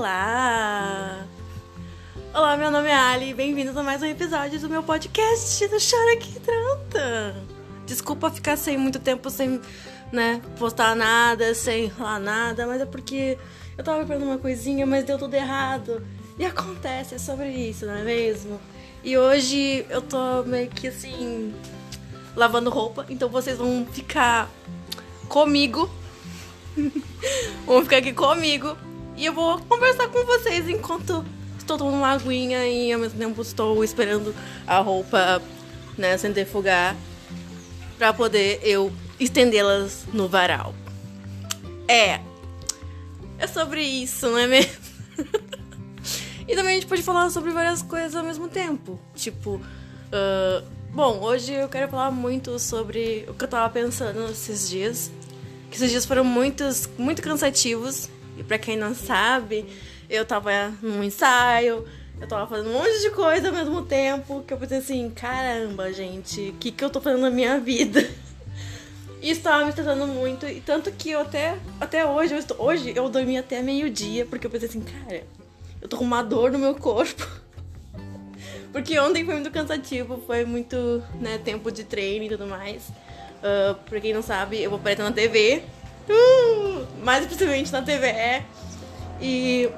Olá! Olá, meu nome é Ali, bem-vindos a mais um episódio do meu podcast do Chora Que Tranta. Desculpa ficar sem muito tempo sem, né, postar nada, sem falar nada, mas é porque eu tava preparando uma coisinha, mas deu tudo errado. E acontece, é sobre isso, não é mesmo? E hoje eu tô meio que assim, lavando roupa, então vocês vão ficar comigo. vão ficar aqui comigo e eu vou conversar com vocês enquanto estou tomando uma aguinha e ao mesmo tempo estou esperando a roupa, né, centrifugar para poder eu estendê-las no varal. É. É sobre isso, não é mesmo? e também a gente pode falar sobre várias coisas ao mesmo tempo. Tipo, uh, bom, hoje eu quero falar muito sobre o que eu tava pensando esses dias. Que esses dias foram muitos, muito cansativos e pra quem não sabe, eu tava num ensaio, eu tava fazendo um monte de coisa ao mesmo tempo, que eu pensei assim, caramba, gente, o que, que eu tô fazendo na minha vida? Isso tava me estressando muito, e tanto que eu até, até hoje, eu estou, hoje eu dormi até meio-dia, porque eu pensei assim, cara, eu tô com uma dor no meu corpo. Porque ontem foi muito cansativo, foi muito, né, tempo de treino e tudo mais. Uh, pra quem não sabe, eu vou aparecer na TV, Uh, mais precisamente na TVE. E,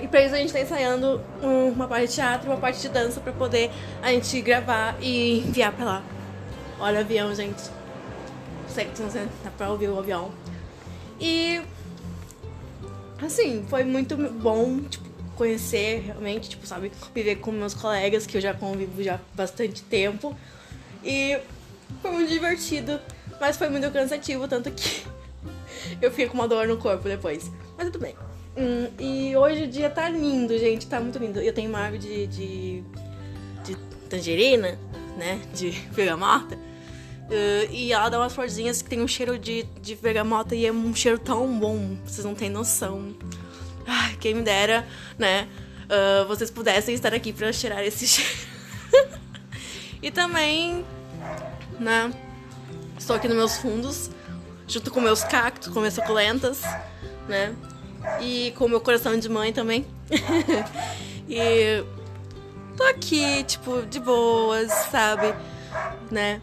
e pra isso a gente tá ensaiando uma parte de teatro e uma parte de dança pra poder a gente gravar e enviar pra lá. Olha o avião, gente. Sei que não dá pra ouvir o avião. E assim, foi muito bom, tipo, conhecer realmente, tipo, sabe, viver com meus colegas que eu já convivo já há bastante tempo. E foi muito divertido, mas foi muito cansativo, tanto que eu fiquei com uma dor no corpo depois. Mas tudo bem. Hum, e hoje o dia tá lindo, gente. Tá muito lindo. Eu tenho uma árvore de, de, de tangerina, né? De bergamota. Uh, e ela dá umas florzinhas que tem um cheiro de, de bergamota e é um cheiro tão bom. Vocês não têm noção. Ai, quem me dera, né? Uh, vocês pudessem estar aqui pra cheirar esse cheiro. e também, né? Estou aqui nos meus fundos junto com meus cactos, com minhas suculentas, né? E com meu coração de mãe também. e tô aqui, tipo, de boas, sabe? Né?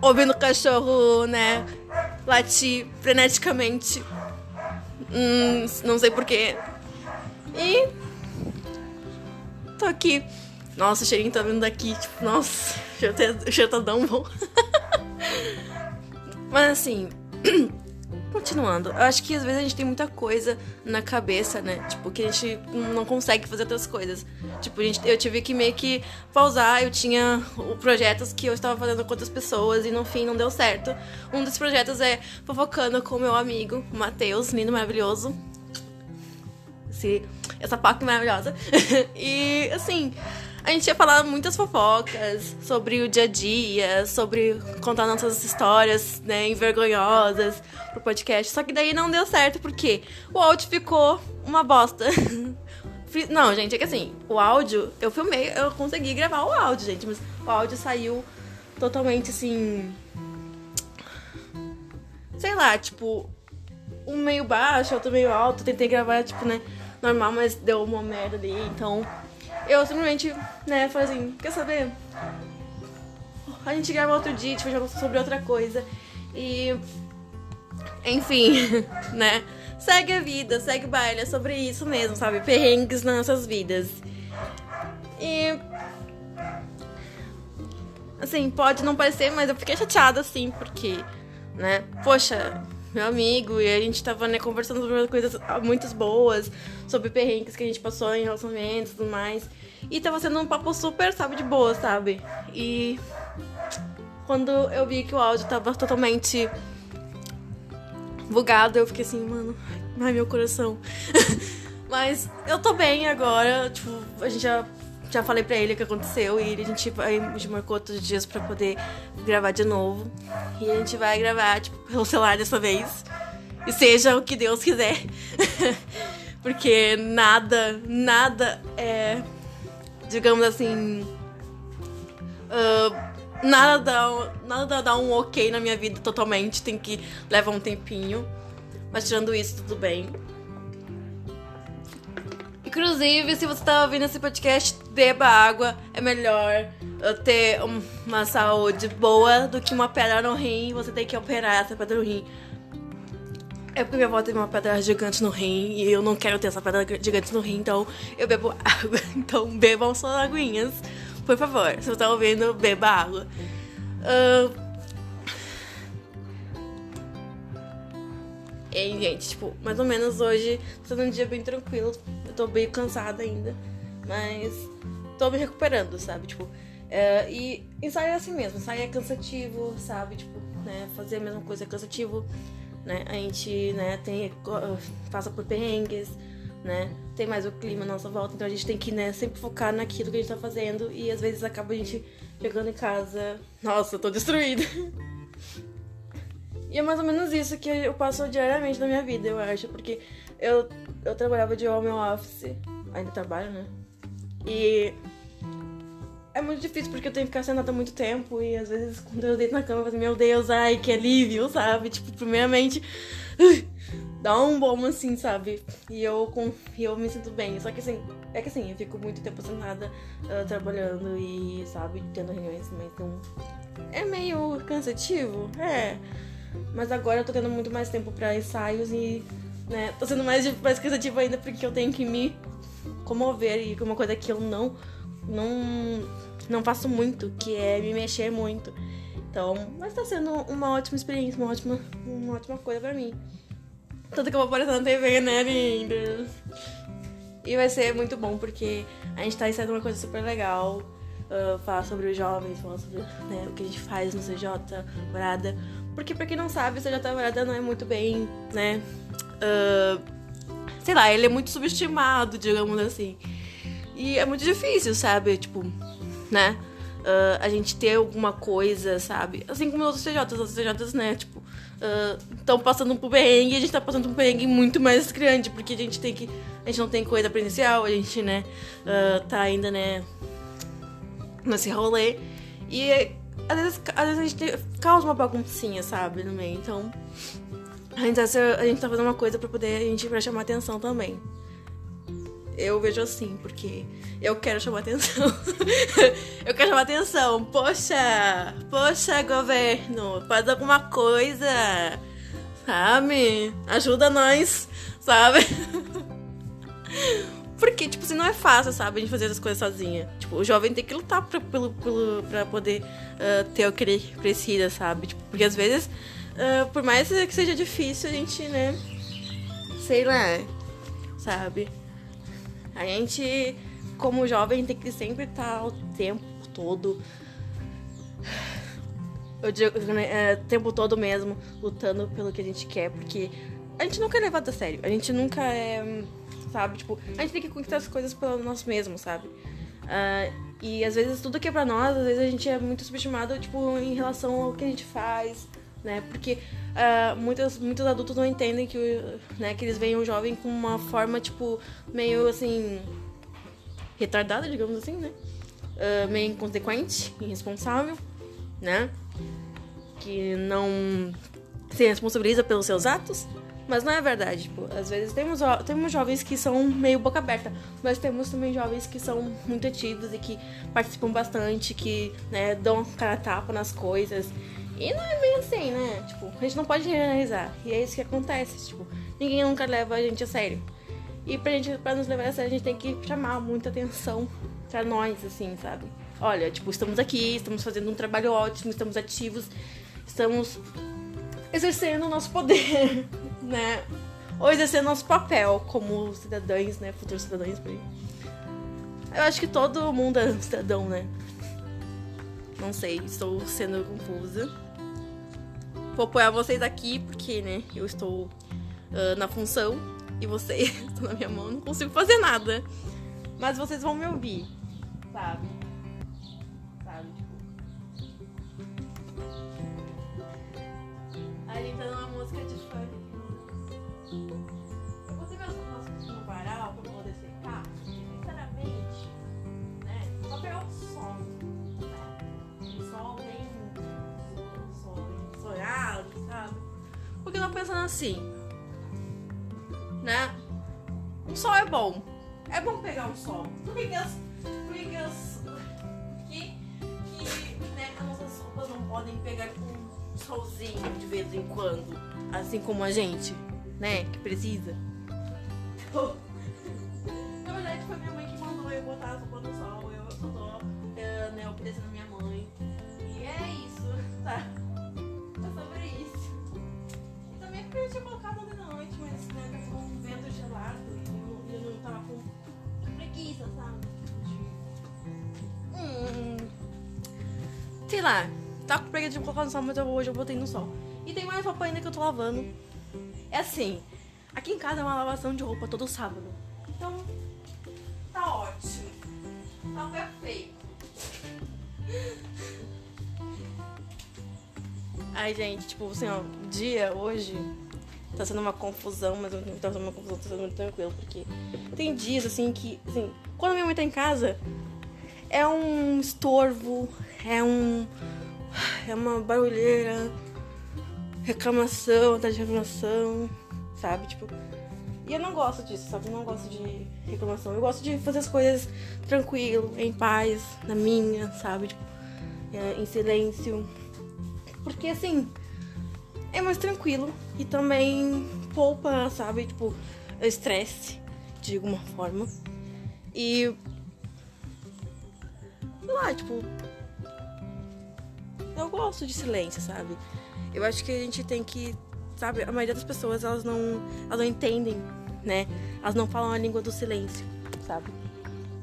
Ouvindo o cachorro, né? Latir freneticamente. Hum, não sei porquê. E. Tô aqui. Nossa, o cheirinho tá vindo daqui. Tipo, nossa, o cheiro tá tão bom. Mas assim, Continuando, eu acho que às vezes a gente tem muita coisa na cabeça, né? Tipo, que a gente não consegue fazer outras coisas. Tipo, gente, eu tive que meio que pausar, eu tinha projetos que eu estava fazendo com outras pessoas e no fim não deu certo. Um dos projetos é fofocando com meu amigo, Matheus, lindo, maravilhoso. Esse, essa paca maravilhosa. e assim, a gente ia falar muitas fofocas sobre o dia a dia, sobre contar nossas histórias, né, envergonhosas pro podcast. Só que daí não deu certo, porque o áudio ficou uma bosta. Não, gente, é que assim, o áudio, eu filmei, eu consegui gravar o áudio, gente, mas o áudio saiu totalmente assim. Sei lá, tipo, um meio baixo, outro meio alto. Tentei gravar, tipo, né, normal, mas deu uma merda ali, então eu simplesmente, né, falei assim, quer saber? A gente grava outro dia, tipo, já sobre outra coisa. E. Enfim, né? Segue a vida, segue o baile, é sobre isso mesmo, sabe? Perrengues nas nossas vidas. E. Assim, pode não parecer, mas eu fiquei chateada, assim, porque, né? Poxa, meu amigo, e a gente tava, né, conversando sobre coisas muito boas, sobre perrengues que a gente passou em relacionamentos e tudo mais. E tava sendo um papo super, sabe, de boa, sabe? E quando eu vi que o áudio tava totalmente bugado, eu fiquei assim, mano, ai meu coração. Mas eu tô bem agora, tipo, a gente já já falei pra ele o que aconteceu e a gente, a gente marcou outros dias pra poder gravar de novo. E a gente vai gravar, tipo, pelo celular dessa vez. E seja o que Deus quiser. Porque nada, nada é. Digamos assim. Uh, nada, dá, nada dá um ok na minha vida totalmente. Tem que levar um tempinho. Mas tirando isso, tudo bem. Inclusive, se você tá ouvindo esse podcast, beba água. É melhor ter uma saúde boa do que uma pedra no rim. Você tem que operar essa pedra no rim. É porque minha avó teve uma pedra gigante no rim e eu não quero ter essa pedra gigante no rim, então eu bebo água. Então bebam suas aguinhas. Por favor, se você tá ouvindo, beba água. Uh... E gente, tipo, mais ou menos hoje tá sendo um dia bem tranquilo. Tô bem cansada ainda, mas tô me recuperando, sabe? Tipo, é, e ensaio é assim mesmo, ensaio é cansativo, sabe? Tipo, né, fazer a mesma coisa é cansativo né? A gente, né, tem, passa por perrengues, né? Tem mais o clima à nossa volta, então a gente tem que, né, sempre focar naquilo que a gente tá fazendo e às vezes acaba a gente chegando em casa, nossa, eu tô destruída. E é mais ou menos isso que eu passo diariamente na minha vida, eu acho, porque eu, eu trabalhava de home office, ainda trabalho, né? E é muito difícil porque eu tenho que ficar sentada muito tempo e às vezes quando eu deito na cama eu falo assim, meu Deus, ai, que alívio, sabe? Tipo, primeiramente, dá um bom assim, sabe? E eu, com, e eu me sinto bem. Só que assim, é que assim, eu fico muito tempo sentada uh, trabalhando e, sabe, tendo reuniões, mas então. É meio cansativo, é. Mas agora eu tô tendo muito mais tempo pra ensaios e, né, tô sendo mais, mais cansativo ainda porque eu tenho que me comover e uma coisa que eu não não, não faço muito, que é me mexer muito. Então, mas tá sendo uma ótima experiência, uma ótima, uma ótima coisa pra mim. Tanto que eu vou aparecer na TV, né, lindas? E vai ser muito bom, porque a gente tá ensinando uma coisa super legal. Uh, falar sobre os jovens, falar sobre né, o que a gente faz no CJ Morada. Porque, pra quem não sabe, o CJ Morada não é muito bem, né? Uh, sei lá, ele é muito subestimado, digamos assim. E é muito difícil, sabe? Tipo, né? Uh, a gente ter alguma coisa, sabe? Assim como os outros CJs, os outros CJs, né? Tipo, estão uh, passando por perrengue e a gente tá passando um perrengue muito mais grande, porque a gente tem que. A gente não tem coisa presencial, a gente, né? Uh, tá ainda, né? Nesse rolê. E às vezes, às vezes a gente causa uma baguncinha, sabe? No meio. Então. A gente, tá, a gente tá fazendo uma coisa pra poder a gente pra chamar atenção também. Eu vejo assim, porque eu quero chamar atenção. eu quero chamar atenção. Poxa, poxa, governo, faz alguma coisa. Sabe? Ajuda nós, sabe? Porque, tipo, assim, não é fácil, sabe, a gente fazer as coisas sozinha. Tipo, o jovem tem que lutar pra, pelo, pelo, pra poder uh, ter o que ele precisa, sabe? Tipo, porque às vezes, uh, por mais que seja difícil, a gente, né? Sei lá, sabe? A gente, como jovem, tem que sempre estar o tempo todo. Eu digo, né, é, o tempo todo mesmo, lutando pelo que a gente quer, porque a gente nunca é levado a sério. A gente nunca é. Sabe? Tipo, a gente tem que conquistar as coisas por nós mesmos, sabe? Uh, e às vezes tudo que é pra nós, às vezes a gente é muito subestimado, tipo, em relação ao que a gente faz, né? Porque uh, muitos, muitos adultos não entendem que, né, que eles veem o jovem com uma forma, tipo, meio assim. retardada, digamos assim, né? Uh, meio inconsequente, irresponsável, né? Que não se responsabiliza pelos seus atos. Mas não é verdade, tipo, às vezes temos, temos jovens que são meio boca aberta, mas temos também jovens que são muito ativos e que participam bastante, que né, dão cara tapa nas coisas e não é bem assim, né? Tipo, a gente não pode generalizar. E é isso que acontece. Tipo, ninguém nunca leva a gente a sério. E pra, gente, pra nos levar a sério, a gente tem que chamar muita atenção pra nós, assim, sabe? Olha, tipo, estamos aqui, estamos fazendo um trabalho ótimo, estamos ativos, estamos exercendo o nosso poder, né? Ou exercendo nosso papel como cidadãos, né? Futuros cidadãos por aí. Eu acho que todo mundo é cidadão, né? Não sei, estou sendo confusa. Vou apoiar vocês aqui porque, né, eu estou na função e vocês estão na minha mão, não consigo fazer nada. Mas vocês vão me ouvir, sabe? Sabe, tipo. Ali tá numa música de funk. Eu botei meus nossos no varal pra poder secar. Sinceramente, né? Só pegar o som. Porque eu tô pensando assim, né? Um sol é bom, é bom pegar um sol. Por que, que as. Por que, que as. Que, que né, as nossas roupas não podem pegar um solzinho de vez em quando? Assim como a gente, né? Que precisa. Na verdade, foi minha mãe que mandou eu botar a roupa no sol. Eu tô é, né, obedecendo a minha mãe. E é isso, tá? E porque eu tinha colocado ontem na noite, mas né, com um vento gelado e eu, eu não tava com preguiça, sabe? De... Hum, sei lá, tá com preguiça de colocar no sol, mas eu, hoje eu botei no sol. E tem mais roupa ainda que eu tô lavando. É assim, aqui em casa é uma lavação de roupa todo sábado. Então, tá ótimo. Tá perfeito. Ai, gente, tipo, assim, ó, dia hoje tá sendo uma confusão, mas tá sendo uma confusão, tá sendo muito tranquilo, porque tem dias, assim, que, assim, quando minha mãe tá em casa, é um estorvo, é um. é uma barulheira, reclamação, tá de reclamação, sabe? Tipo. E eu não gosto disso, sabe? Eu não gosto de reclamação. Eu gosto de fazer as coisas tranquilo, em paz, na minha, sabe? Tipo, é, em silêncio. Porque assim, é mais tranquilo e também poupa, sabe? Tipo, estresse, de alguma forma. E. Sei lá, tipo. Eu gosto de silêncio, sabe? Eu acho que a gente tem que. Sabe, a maioria das pessoas elas não, elas não entendem, né? Elas não falam a língua do silêncio, sabe?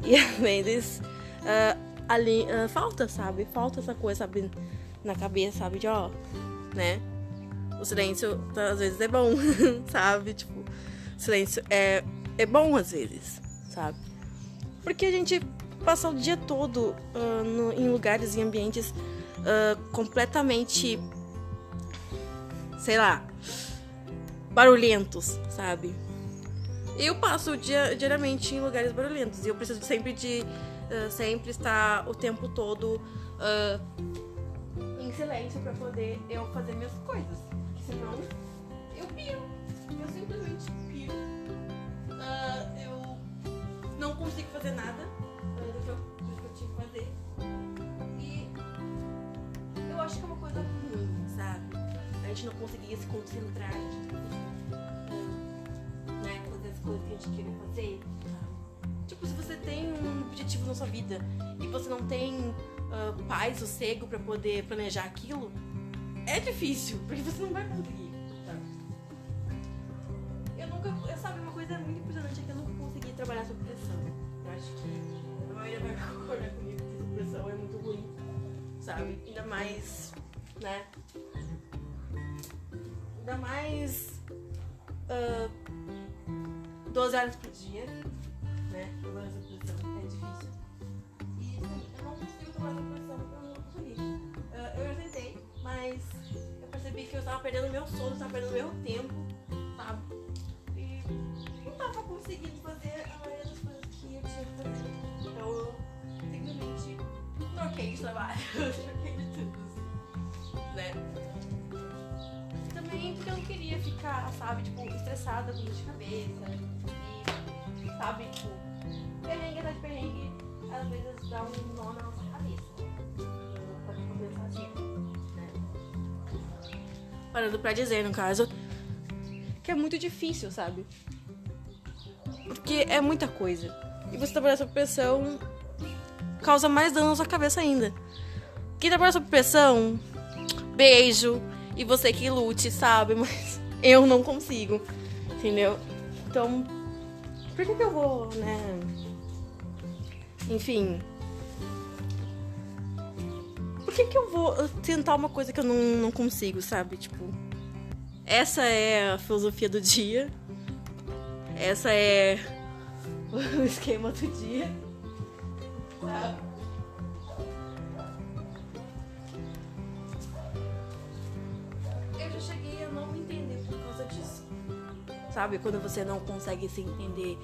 E às vezes uh, uh, falta, sabe? Falta essa coisa, sabe? Na cabeça, sabe? De ó, né? O silêncio às vezes é bom, sabe? Tipo, silêncio é, é bom às vezes, sabe? Porque a gente passa o dia todo uh, no, em lugares e ambientes completamente sei lá, barulhentos, sabe? Eu passo dia, diariamente em lugares barulhentos e eu preciso sempre de uh, sempre estar o tempo todo uh, em silêncio para poder eu fazer minhas coisas. Senão eu piro. Eu simplesmente piro. Uh, eu não consigo fazer nada do que, eu, do que eu tinha que fazer. E eu acho que é uma coisa ruim, sabe? A gente não conseguia se concentrar, a gente né, fazer as coisas que a gente queria fazer. Tipo, se você tem um objetivo na sua vida e você não tem uh, paz, sossego para poder planejar aquilo, é difícil, porque você não vai conseguir. Tá? Eu nunca, eu sabe, uma coisa muito impressionante é que eu nunca consegui trabalhar sob pressão. Eu acho que a maioria vai concordar comigo que pressão é muito ruim, sabe? Ainda mais, né? Ainda mais. Uh, 12 horas por dia, que eu estava perdendo meu sono, estava perdendo meu tempo, sabe? E não estava conseguindo fazer a maioria das coisas que eu tinha que fazer. Então eu simplesmente troquei de trabalho, troquei de tudo, assim, né? também porque eu não queria ficar, sabe, tipo, estressada com dor de cabeça. E, sabe, tipo, perrengue atrás de perrengue, às vezes dá um nó na nossa Parando pra dizer, no caso, que é muito difícil, sabe? Porque é muita coisa. E você trabalhar sob pressão causa mais dano na sua cabeça ainda. Quem trabalha sob pressão, beijo, e você que lute, sabe? Mas eu não consigo, entendeu? Então, por que, que eu vou, né? Enfim. Por que, que eu vou tentar uma coisa que eu não, não consigo, sabe? Tipo, essa é a filosofia do dia. Essa é o esquema do dia. Sabe? sabe? Quando você não consegue se entender.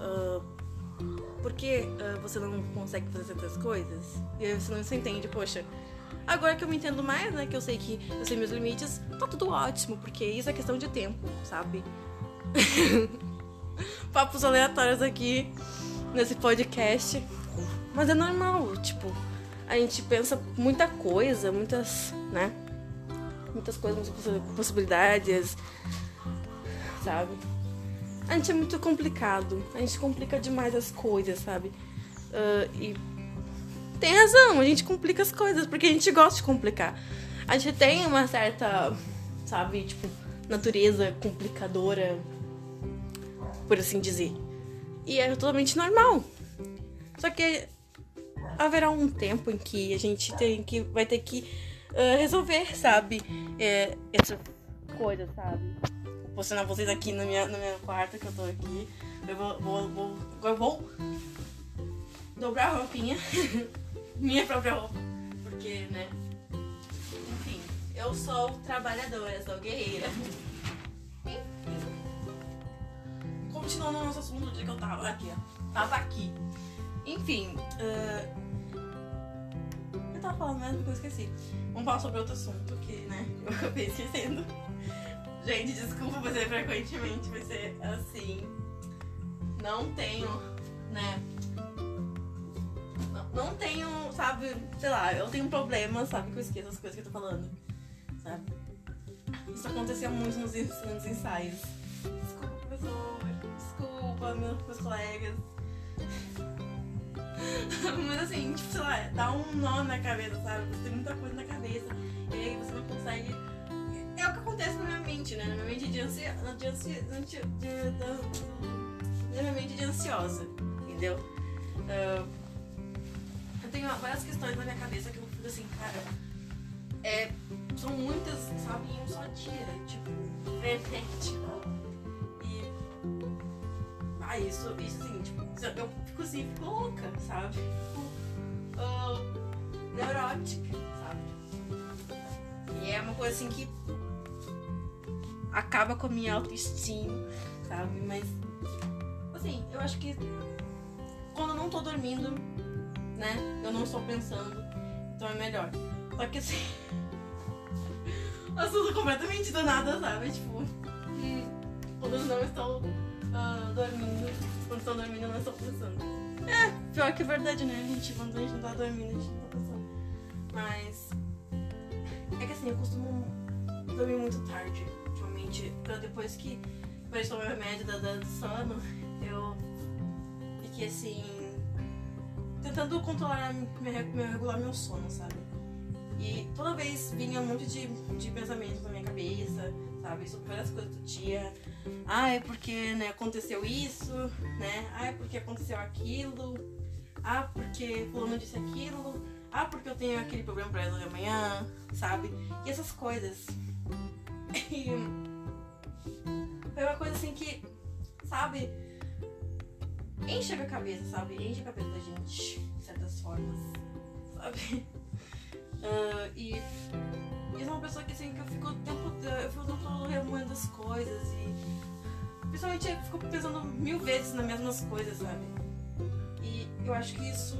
Uh, por que uh, você não consegue fazer certas coisas? E aí você não se entende, poxa. Agora que eu me entendo mais, né? Que eu sei que eu sei meus limites, tá tudo ótimo, porque isso é questão de tempo, sabe? papos aleatórios aqui nesse podcast. Mas é normal, tipo, a gente pensa muita coisa, muitas, né? Muitas coisas, muitas possibilidades, sabe? A gente é muito complicado. A gente complica demais as coisas, sabe? Uh, e tem razão, a gente complica as coisas, porque a gente gosta de complicar. A gente tem uma certa, sabe, tipo, natureza complicadora, por assim dizer. E é totalmente normal. Só que haverá um tempo em que a gente tem que vai ter que uh, resolver, sabe, é, essa coisa, sabe? Posicionar vocês aqui na minha, na minha quarta que eu tô aqui. Eu vou, vou, vou, eu vou dobrar a roupinha. minha própria roupa. Porque, né? Enfim, eu sou trabalhadora, sou guerreira. Enfim. Continuando o nosso assunto do dia que eu tava aqui, ó. Tava aqui. Enfim, uh... eu tava falando mesmo que eu esqueci. Vamos falar sobre outro assunto que, né, eu acabei esquecendo. Gente, desculpa, mas é frequentemente vai ser assim. Não tenho, né? não tenho, sabe, sei lá, eu tenho um problema, sabe, que eu esqueço as coisas que eu tô falando, sabe? Isso acontecia muito nos, nos ensaios. Desculpa, professor, desculpa, meus, meus colegas. Mas assim, tipo, sei lá, dá um nó na cabeça, sabe? Você tem muita coisa na cabeça e aí você não consegue. Acontece na minha mente, né? Na minha mente de ansiosa. De, ansi... de, de, na minha mente de ansiosa, entendeu? Uh, eu tenho várias questões na minha cabeça que eu fico assim, cara. É, são muitas, sabe, em um só dia. Tipo, frenético. E. Ah, isso, isso assim, tipo, eu fico assim, fico louca, sabe? Fico uh, neurótica, sabe? E é uma coisa assim que acaba com a minha autoestima, sabe? Mas, assim, eu acho que quando eu não tô dormindo, né? Eu não estou pensando, então é melhor. Só que assim. assunto completamente do nada, sabe? Tipo, quando eu não estou uh, dormindo, quando estou dormindo, eu não estou pensando. É, pior que é verdade, né, gente? Quando a gente não tá dormindo, a gente não tá pensando. Mas. É que assim, eu costumo dormir muito tarde, ultimamente. Pra depois que eu tomei o remédio da, da, do sono, eu fiquei assim tentando controlar, regular meu sono, sabe? E toda vez vinha um monte de, de pensamentos na minha cabeça, sabe? Sobre várias coisas do dia. Ah, é porque né, aconteceu isso, né? Ah, é porque aconteceu aquilo. Ah, porque fulano disse aquilo. Ah, porque eu tenho aquele problema pra resolver amanhã, sabe? E essas coisas. E foi uma coisa assim que, sabe? enche a cabeça, sabe? Enche a cabeça da gente, de certas formas, sabe? Uh, e, e sou uma pessoa que assim, que eu fico o tempo, eu fico o tempo todo remoendo as coisas e principalmente eu fico pensando mil vezes nas mesmas coisas, sabe? E eu acho que isso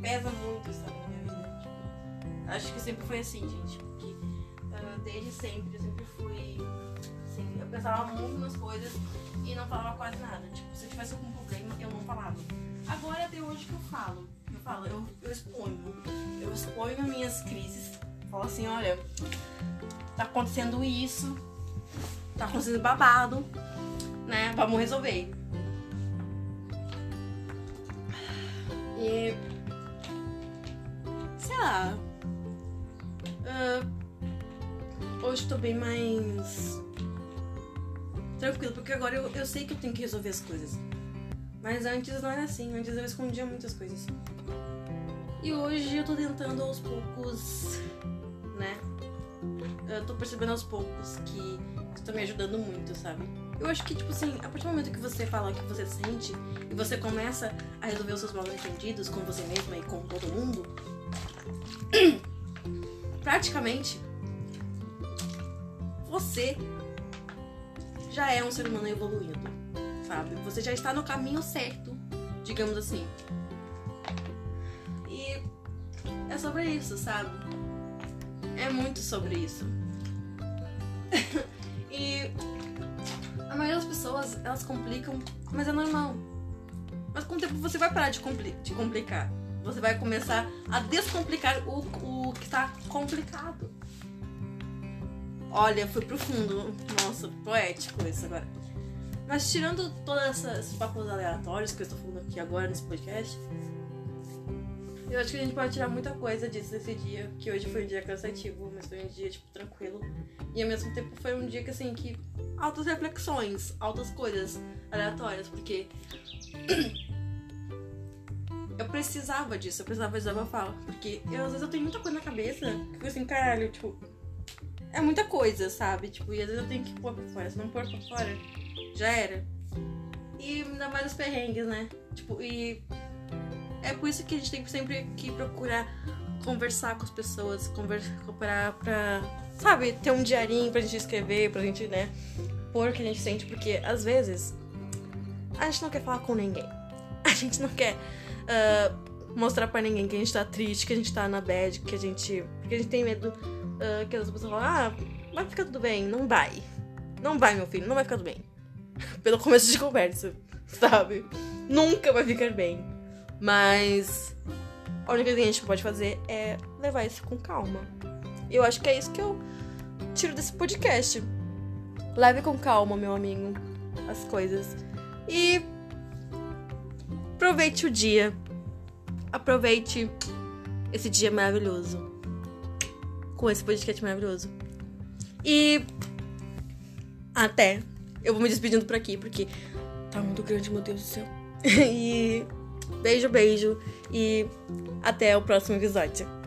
pesa muito, sabe, na minha vida. Tipo, acho que sempre foi assim, gente, porque uh, desde sempre eu sempre fui eu pensava muito nas coisas e não falava quase nada. Tipo, se eu tivesse algum problema, eu não falava. Agora até hoje que eu falo. Eu falo, eu, eu exponho. Eu exponho minhas crises. Falo assim, olha, tá acontecendo isso, tá acontecendo babado, né? Vamos resolver. E. Sei lá. Uh, hoje tô bem mais tranquilo, porque agora eu, eu sei que eu tenho que resolver as coisas. Mas antes não era assim, antes eu escondia muitas coisas. E hoje eu tô tentando aos poucos, né? Eu tô percebendo aos poucos que isso tá me ajudando muito, sabe? Eu acho que, tipo assim, a partir do momento que você fala o que você sente e você começa a resolver os seus mal entendidos com você mesma e com todo mundo, praticamente você já é um ser humano evoluído, sabe? Você já está no caminho certo, digamos assim. E é sobre isso, sabe? É muito sobre isso. e maioria das pessoas, elas complicam, mas é normal. Mas com o tempo você vai parar de, compli de complicar. Você vai começar a descomplicar o, o que tá complicado. Olha, foi profundo. Nossa, poético isso agora. Mas tirando todos esses papos aleatórios que eu estou falando aqui agora nesse podcast, eu acho que a gente pode tirar muita coisa disso desse dia, que hoje foi um dia cansativo, mas foi um dia, tipo, tranquilo. E ao mesmo tempo foi um dia que, assim, que. altas reflexões, altas coisas aleatórias, porque. eu precisava disso, eu precisava desabafar. Porque eu, às vezes eu tenho muita coisa na cabeça, que eu assim, caralho, tipo. É muita coisa, sabe? Tipo, e às vezes eu tenho que pôr pra fora. Se não pôr pra fora, já era. E ainda mais os perrengues, né? Tipo, e é por isso que a gente tem sempre que procurar conversar com as pessoas, conversar pra, pra, sabe, ter um diarinho pra gente escrever, pra gente, né, pôr o que a gente sente, porque às vezes a gente não quer falar com ninguém. A gente não quer uh, mostrar pra ninguém que a gente tá triste, que a gente tá na bad, que a gente. Porque a gente tem medo uh, que as pessoas falem, ah, vai ficar tudo bem. Não vai. Não vai, meu filho, não vai ficar tudo bem. Pelo começo de conversa, sabe? Nunca vai ficar bem. Mas a única coisa que a gente pode fazer é levar isso com calma. Eu acho que é isso que eu tiro desse podcast. Leve com calma, meu amigo, as coisas. E aproveite o dia. Aproveite esse dia maravilhoso. Com esse podcast maravilhoso. E até. Eu vou me despedindo por aqui, porque tá muito grande, meu Deus do céu. e Beijo, beijo e até o próximo episódio.